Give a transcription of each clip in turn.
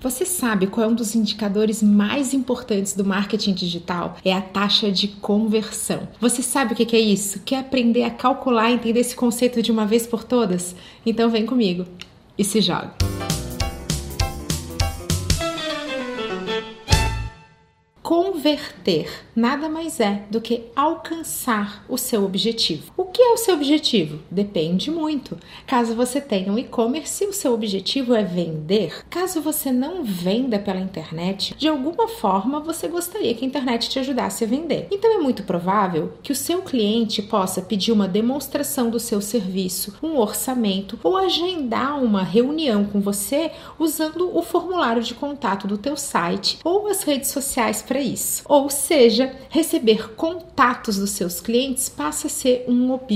Você sabe qual é um dos indicadores mais importantes do marketing digital? É a taxa de conversão. Você sabe o que é isso? Quer aprender a calcular e entender esse conceito de uma vez por todas? Então vem comigo e se joga. Converter nada mais é do que alcançar o seu objetivo. O que é o seu objetivo? Depende muito. Caso você tenha um e-commerce, o seu objetivo é vender. Caso você não venda pela internet, de alguma forma você gostaria que a internet te ajudasse a vender. Então é muito provável que o seu cliente possa pedir uma demonstração do seu serviço, um orçamento ou agendar uma reunião com você usando o formulário de contato do teu site ou as redes sociais para isso. Ou seja, receber contatos dos seus clientes passa a ser um.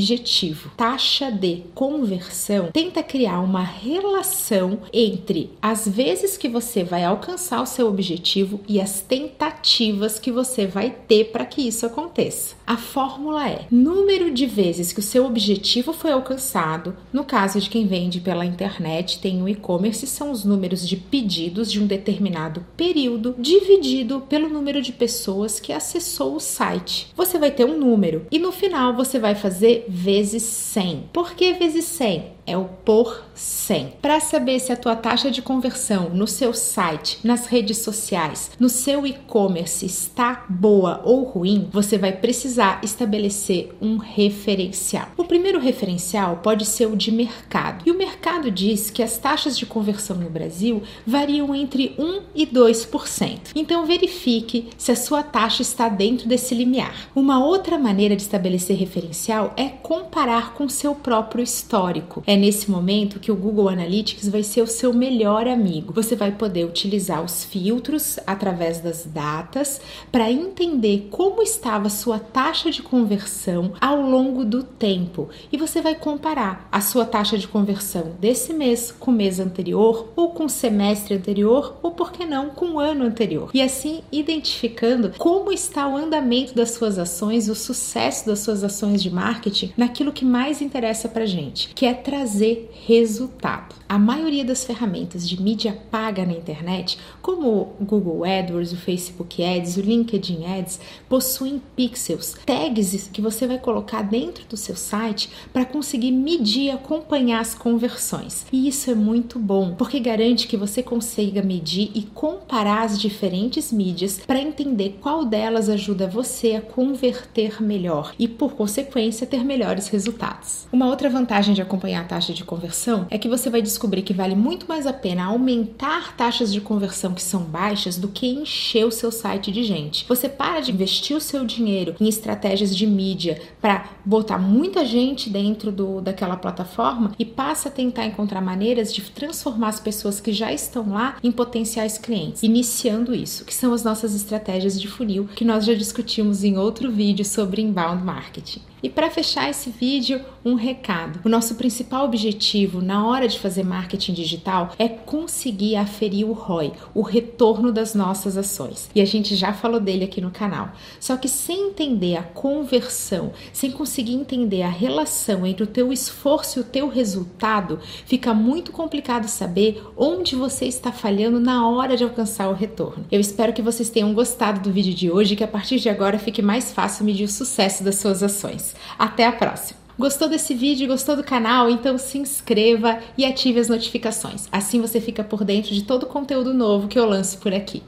Taxa de conversão tenta criar uma relação entre as vezes que você vai alcançar o seu objetivo e as tentativas que você vai ter para que isso aconteça. A fórmula é número de vezes que o seu objetivo foi alcançado. No caso de quem vende pela internet, tem o e-commerce, são os números de pedidos de um determinado período dividido pelo número de pessoas que acessou o site. Você vai ter um número e no final você vai fazer vezes 100. Por que vezes 100? é o por 100. Para saber se a tua taxa de conversão no seu site, nas redes sociais, no seu e-commerce está boa ou ruim, você vai precisar estabelecer um referencial. O primeiro referencial pode ser o de mercado. E o mercado diz que as taxas de conversão no Brasil variam entre 1 e 2%. Então verifique se a sua taxa está dentro desse limiar. Uma outra maneira de estabelecer referencial é comparar com seu próprio histórico. É nesse momento que o Google Analytics vai ser o seu melhor amigo. Você vai poder utilizar os filtros através das datas para entender como estava sua taxa de conversão ao longo do tempo e você vai comparar a sua taxa de conversão desse mês com o mês anterior ou com o semestre anterior ou por que não com o ano anterior. E assim identificando como está o andamento das suas ações, o sucesso das suas ações de marketing naquilo que mais interessa para gente, que é trazer trazer resultado. A maioria das ferramentas de mídia paga na internet, como o Google AdWords, o Facebook Ads, o LinkedIn Ads, possuem pixels, tags que você vai colocar dentro do seu site para conseguir medir e acompanhar as conversões. E isso é muito bom, porque garante que você consiga medir e comparar as diferentes mídias para entender qual delas ajuda você a converter melhor e, por consequência, ter melhores resultados. Uma outra vantagem de acompanhar a taxa de conversão é que você vai descobrir que vale muito mais a pena aumentar taxas de conversão que são baixas do que encher o seu site de gente. Você para de investir o seu dinheiro em estratégias de mídia para botar muita gente dentro do, daquela plataforma e passa a tentar encontrar maneiras de transformar as pessoas que já estão lá em potenciais clientes, iniciando isso, que são as nossas estratégias de funil que nós já discutimos em outro vídeo sobre inbound marketing. E para fechar esse vídeo, um recado. O nosso principal objetivo na hora de fazer marketing digital é conseguir aferir o ROI, o retorno das nossas ações. E a gente já falou dele aqui no canal. Só que sem entender a conversão, sem conseguir entender a relação entre o teu esforço e o teu resultado, fica muito complicado saber onde você está falhando na hora de alcançar o retorno. Eu espero que vocês tenham gostado do vídeo de hoje e que a partir de agora fique mais fácil medir o sucesso das suas ações. Até a próxima! Gostou desse vídeo, gostou do canal? Então se inscreva e ative as notificações. Assim você fica por dentro de todo o conteúdo novo que eu lanço por aqui.